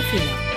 Josefina.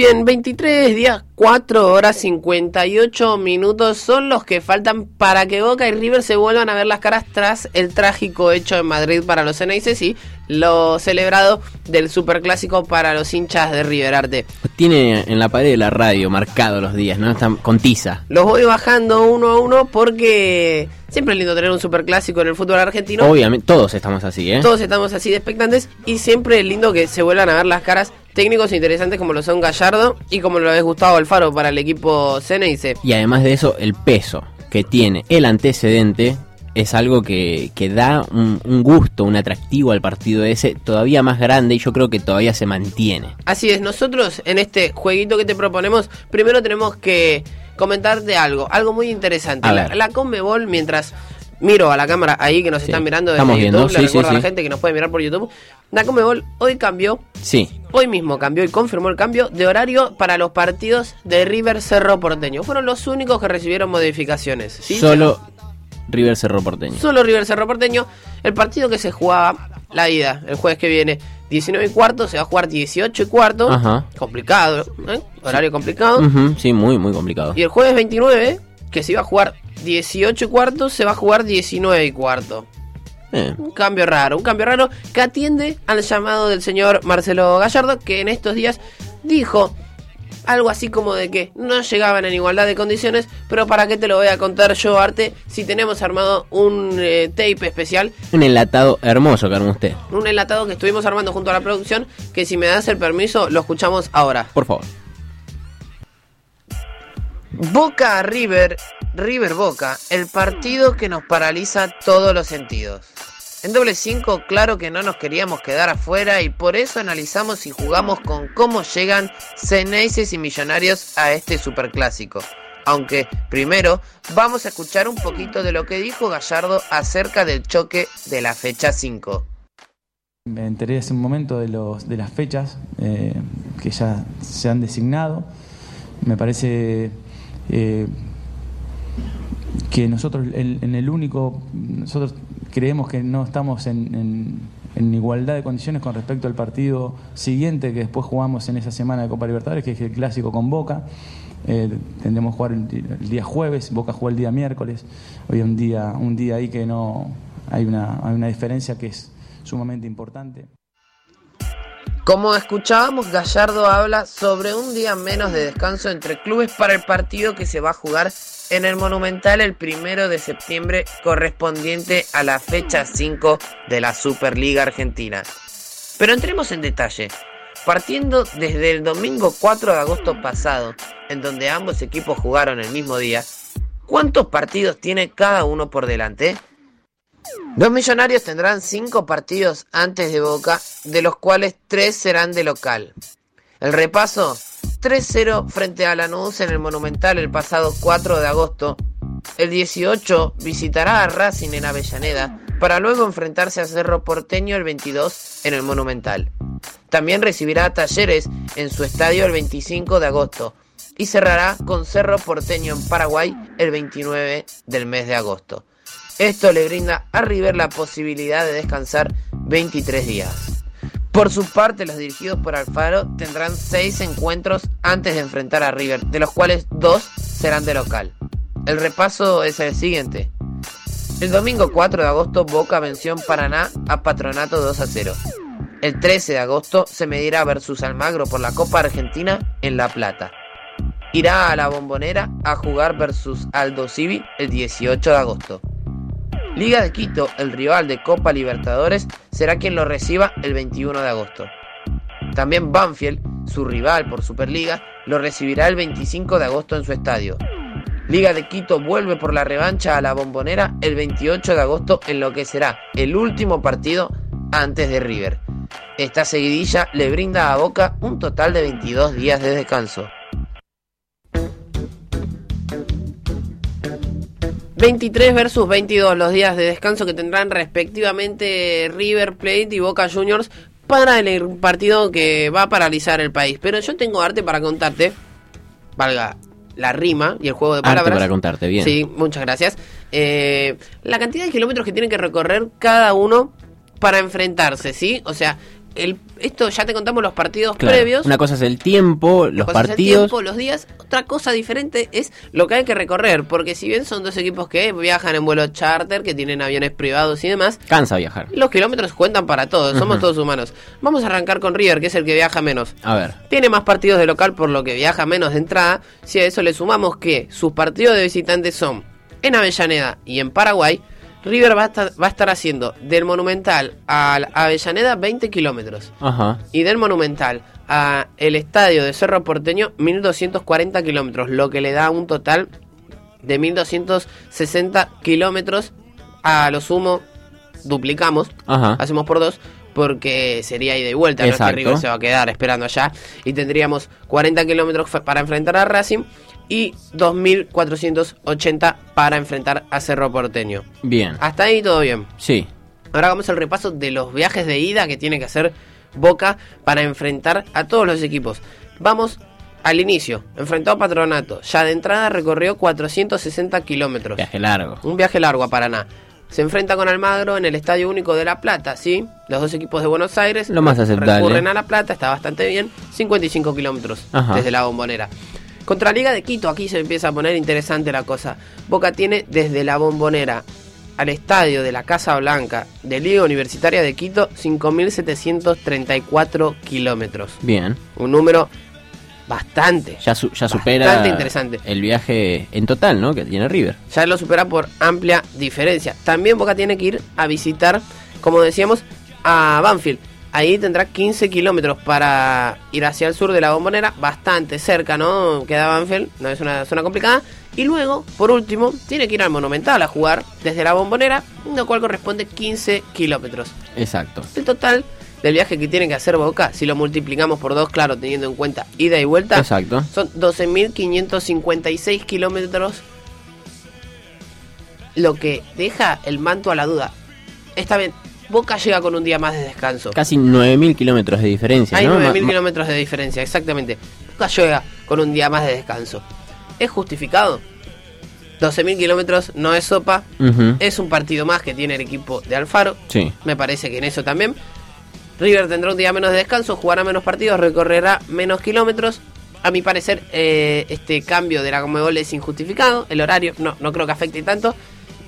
Bien, 23 días, 4 horas 58 minutos son los que faltan para que Boca y River se vuelvan a ver las caras tras el trágico hecho en Madrid para los Ceneices y lo celebrado del superclásico para los hinchas de River Arte. Tiene en la pared de la radio marcado los días, ¿no? Están con tiza. Los voy bajando uno a uno porque siempre es lindo tener un superclásico en el fútbol argentino. Obviamente, todos estamos así, ¿eh? Todos estamos así de expectantes y siempre es lindo que se vuelvan a ver las caras técnicos interesantes como lo son Gallardo y como lo es Gustavo Alfaro para el equipo Ceneice. Y además de eso, el peso que tiene el antecedente es algo que, que da un, un gusto, un atractivo al partido ese todavía más grande y yo creo que todavía se mantiene. Así es, nosotros en este jueguito que te proponemos, primero tenemos que comentarte algo, algo muy interesante. La, la Conmebol, mientras miro a la cámara ahí que nos Sí, están mirando desde estamos YouTube, viendo, le sí, sí, recuerdo a la sí. gente que nos puede mirar por YouTube. La Conmebol hoy cambió, Sí, hoy mismo cambió y confirmó el cambio de horario para los partidos de River Cerro Porteño. Fueron los únicos que recibieron modificaciones. ¿sí? solo River Cerro Porteño. Solo River Cerro Porteño. El partido que se jugaba, la ida, el jueves que viene, 19 y cuarto, se va a jugar 18 y cuarto. Ajá. Complicado, ¿eh? Horario complicado. Ujú, sí, muy, muy complicado. Y el jueves 29, que se iba a jugar 18 y cuarto, se va a jugar 19 y cuarto. Eh, Un cambio raro, un cambio raro que atiende al llamado del señor Marcelo Gallardo, que en estos días dijo algo así como de que no llegaban en igualdad de condiciones, pero para qué te lo voy a contar yo, Arte, si tenemos armado un eh, tape especial, un enlatado hermoso que armó usted. un enlatado que estuvimos armando junto a la producción, que si me das el permiso lo escuchamos ahora. Por favor. Boca River, River Boca, el partido que nos paraliza todos los sentidos. En doble 5, claro que no nos queríamos quedar afuera y por eso analizamos y jugamos con cómo llegan Ceneices y Millonarios a este superclásico. Aunque primero vamos a escuchar un poquito de lo que dijo Gallardo acerca del choque de la fecha 5. Me enteré hace un momento de, los, de las fechas eh, que ya se han designado. Me parece eh, que nosotros en, en el único, nosotros creemos que no estamos en, igualdad de condiciones con respecto al partido siguiente que después jugamos en esa semana de Copa Libertadores, que es el clásico con Boca. Eh, tendremos que jugar el día jueves, Boca jugó el día miércoles. Hoy un día, un día ahí que no hay una, hay una diferencia que es sumamente importante. Como escuchábamos, Gallardo habla sobre un día menos de descanso entre clubes para el partido que se va a jugar en el Monumental el primero de septiembre correspondiente a la fecha 5 de la Superliga Argentina. Pero entremos en detalle. Partiendo desde el domingo 4 de agosto pasado, en donde ambos equipos jugaron el mismo día, ¿cuántos partidos tiene cada uno por delante? Los millonarios tendrán cinco partidos antes de Boca, de los cuales tres serán de local. El repaso, 3-0 frente a Lanús en el Monumental el pasado 4 de agosto. El 18 visitará a Racing en Avellaneda, para luego enfrentarse a Cerro Porteño el 22 en el Monumental. También recibirá a Talleres en su estadio el 25 de agosto y cerrará con Cerro Porteño en Paraguay el 29 del mes de agosto. Esto le brinda a River la posibilidad de descansar 23 días. Por su parte, los dirigidos por Alfaro tendrán 6 encuentros antes de enfrentar a River, de los cuales 2 serán de local. El repaso es el siguiente. El domingo 4 de agosto Boca venció en Paraná a Patronato 2 a 0. El 13 de agosto se medirá versus Almagro por la Copa Argentina en La Plata. Irá a la Bombonera a jugar versus Aldo Civi el 18 de agosto. Liga de Quito, el rival de Copa Libertadores, será quien lo reciba el 21 de agosto. También Banfield, su rival por Superliga, lo recibirá el 25 de agosto en su estadio. Liga de Quito vuelve por la revancha a la Bombonera el 28 de agosto en lo que será el último partido antes de River. Esta seguidilla le brinda a Boca un total de 22 días de descanso. 23 versus 22 los días de descanso que tendrán respectivamente River Plate y Boca Juniors para el partido que va a paralizar el país. Pero yo tengo arte para contarte, valga la rima y el juego de Arte palabras. para contarte, bien. Sí, muchas gracias. Eh, la cantidad de kilómetros que tienen que recorrer cada uno para enfrentarse, ¿sí? O sea, el, esto ya te contamos los partidos Claro, previos. Una cosa es el tiempo, los es el partidos. tiempo, los días. Otra cosa diferente es lo que hay que recorrer, porque si bien son dos equipos que viajan en vuelo charter, que tienen aviones privados y demás, Cansa viajar. los kilómetros cuentan para todos, somos todos humanos. Vamos a arrancar con River, que es el que viaja menos. A ver. Tiene más partidos de local por lo que viaja menos de entrada. Si a eso le sumamos que sus partidos de visitantes son en Avellaneda y en Paraguay, River va a estar, va a estar haciendo del Monumental a la Avellaneda 20 kilómetros. Ajá. Y del Monumental a el estadio de Cerro Porteño 1240 kilómetros, lo que le da un total de 1260 kilómetros. A lo sumo, duplicamos, Aja. hacemos por dos porque sería ida y vuelta, no es que Exacto. River se va a quedar esperando allá y tendríamos 40 kilómetros para enfrentar a Racing y 2.480 para enfrentar a Cerro Porteño. Bien. Hasta ahí todo bien. Sí. Ahora vamos al repaso de los viajes de ida que tiene que hacer Boca para enfrentar a todos los equipos. Vamos al inicio, enfrentó a Patronato, ya de entrada recorrió 460 kilómetros. Viaje largo. Un viaje largo a Paraná. Se enfrenta con Almagro en el Estadio Único de La Plata, ¿sí? Los dos equipos de Buenos Aires Lo más aceptable. recurren a La Plata, está bastante bien. 55 kilómetros desde la bombonera. Contra Liga de Quito, aquí se empieza a poner interesante la cosa. Boca tiene desde la bombonera al estadio de la Casa Blanca de Liga Universitaria de Quito 5.734 kilómetros. Bien. Un número bastante. Ya, su- ya supera Bastante interesante. el viaje en total, ¿no? Que tiene River. ya lo supera por amplia diferencia. También Boca tiene que ir a visitar, como decíamos, a Banfield. Ahí tendrá 15 kilómetros para ir hacia el sur de la bombonera, bastante cerca, ¿no? Queda Banfield, no es una zona complicada. Y luego, por último, tiene que ir al Monumental a jugar desde la bombonera, lo cual corresponde 15 kilómetros. Exacto. El total del viaje que tiene que hacer Boca, si lo multiplicamos por dos, claro, teniendo en cuenta ida y vuelta, Exacto. son 12.556 kilómetros. Lo que deja el manto a la duda. Está bien, Boca llega con un día más de descanso. Casi 9.000 kilómetros de diferencia, Hay ¿no? 9.000 Ma- ma- kilómetros de diferencia, exactamente. Boca llega con un día más de descanso. ¿Es justificado? 12.000 kilómetros no es sopa. Es un partido más que tiene el equipo de Alfaro. Sí. Me parece que en eso también. River tendrá un día menos de descanso, jugará menos partidos, recorrerá menos kilómetros. A mi parecer, eh, este cambio de la Comebol es injustificado. El horario no, no creo que afecte tanto.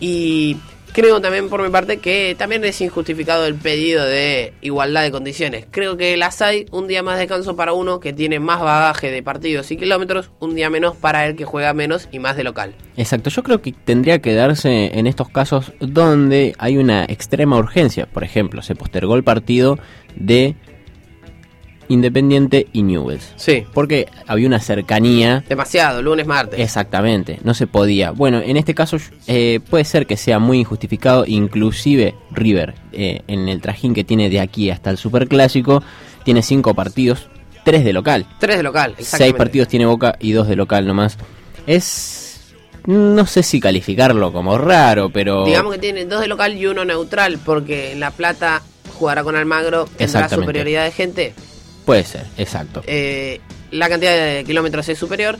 Y creo también por mi parte que también es injustificado el pedido de igualdad de condiciones. Creo que las hay un día más de descanso para uno que tiene más bagaje de partidos y kilómetros, un día menos para el que juega menos y más de local. Exacto, yo creo que tendría que darse en estos casos donde hay una extrema urgencia. Por ejemplo, se postergó el partido de Independiente y Newells. Sí, Porque había una cercanía. demasiado, lunes, martes. Exactamente, no se podía. Bueno, en este caso eh, puede ser que sea muy injustificado, inclusive River, eh, en el trajín que tiene de aquí hasta el Superclásico, tiene cinco partidos, tres de local. Tres de local, Seis exactamente. partidos tiene Boca y dos de local nomás. Es... No sé si calificarlo como raro, pero... Digamos que tiene dos de local y uno neutral, porque La Plata jugará con Almagro, tendrá superioridad de gente. Puede ser, exacto. Eh, la cantidad de kilómetros es superior,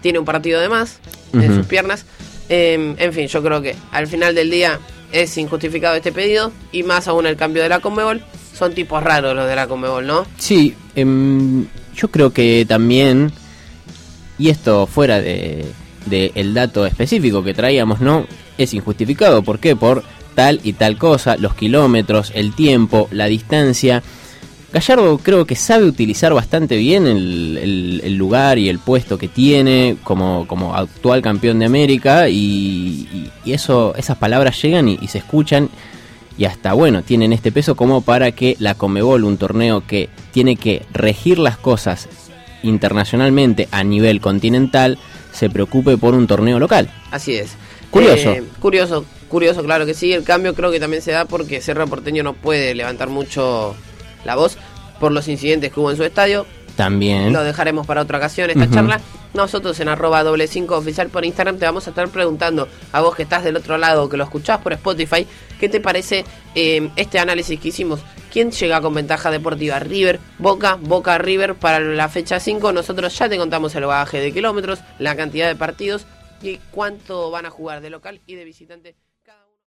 tiene un partido de más en sus piernas. Eh, en fin, yo creo que al final del día es injustificado este pedido y más aún el cambio de la Conmebol. Son tipos raros los de la Conmebol, ¿no? Sí, em, yo creo que también, y esto fuera de, de el dato específico que traíamos, ¿no? Es injustificado. ¿Por qué? Por tal y tal cosa, los kilómetros, el tiempo, la distancia. Gallardo creo que sabe utilizar bastante bien el, el- el lugar y el puesto que tiene como, como actual campeón de América y, eso, esas palabras llegan y, y se escuchan y hasta bueno, tienen este peso como para que la Comebol, un torneo que tiene que regir las cosas internacionalmente a nivel continental, se preocupe por un torneo local. Así es. Curioso. Eh, curioso, curioso, claro que sí. El cambio creo que también se da porque Cerro Porteño no puede levantar mucho la voz por los incidentes que hubo en su estadio. También. Lo dejaremos para otra ocasión esta charla. Nosotros en arroba doble 5 oficial por Instagram te vamos a estar preguntando a vos que estás del otro lado, que lo escuchás por Spotify, ¿qué te parece eh, este análisis que hicimos? ¿Quién llega con ventaja deportiva? River, Boca, Boca River para la fecha 5. Nosotros ya te contamos el bagaje de kilómetros, la cantidad de partidos y cuánto van a jugar de local y de visitante.